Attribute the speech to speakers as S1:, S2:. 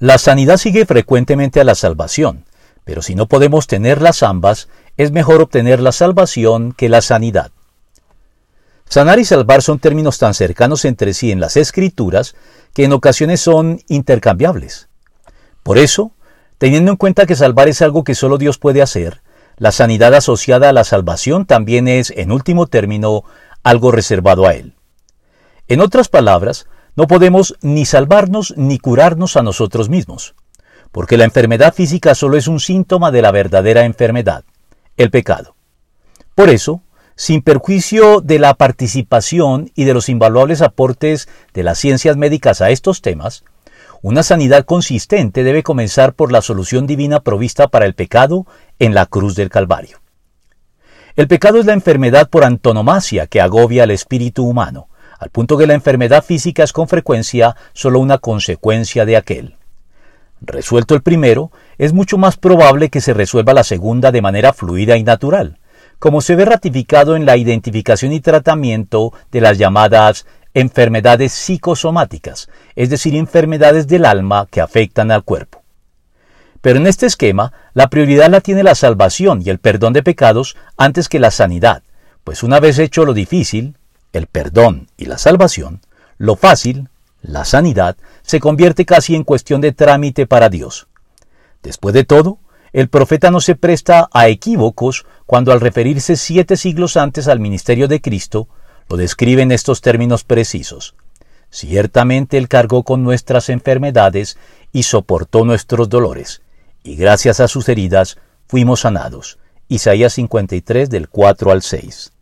S1: La sanidad sigue frecuentemente a la salvación, pero si no podemos tenerlas ambas, es mejor obtener la salvación que la sanidad. Sanar y salvar son términos tan cercanos entre sí en las escrituras que en ocasiones son intercambiables. Por eso, teniendo en cuenta que salvar es algo que solo Dios puede hacer, la sanidad asociada a la salvación también es, en último término, algo reservado a Él. En otras palabras, no podemos ni salvarnos ni curarnos a nosotros mismos, porque la enfermedad física solo es un síntoma de la verdadera enfermedad, el pecado. Por eso, sin perjuicio de la participación y de los invaluables aportes de las ciencias médicas a estos temas, una sanidad consistente debe comenzar por la solución divina provista para el pecado en la cruz del Calvario. El pecado es la enfermedad por antonomasia que agobia al espíritu humano, al punto que la enfermedad física es con frecuencia solo una consecuencia de aquel. Resuelto el primero, es mucho más probable que se resuelva la segunda de manera fluida y natural, como se ve ratificado en la identificación y tratamiento de las llamadas enfermedades psicosomáticas, es decir, enfermedades del alma que afectan al cuerpo. Pero en este esquema, la prioridad la tiene la salvación y el perdón de pecados antes que la sanidad, pues una vez hecho lo difícil, el perdón y la salvación, lo fácil, la sanidad, se convierte casi en cuestión de trámite para Dios. Después de todo, el profeta no se presta a equívocos cuando al referirse siete siglos antes al ministerio de Cristo, lo describe en estos términos precisos. Ciertamente Él cargó con nuestras enfermedades y soportó nuestros dolores, y gracias a sus heridas fuimos sanados. Isaías 53 del 4 al 6.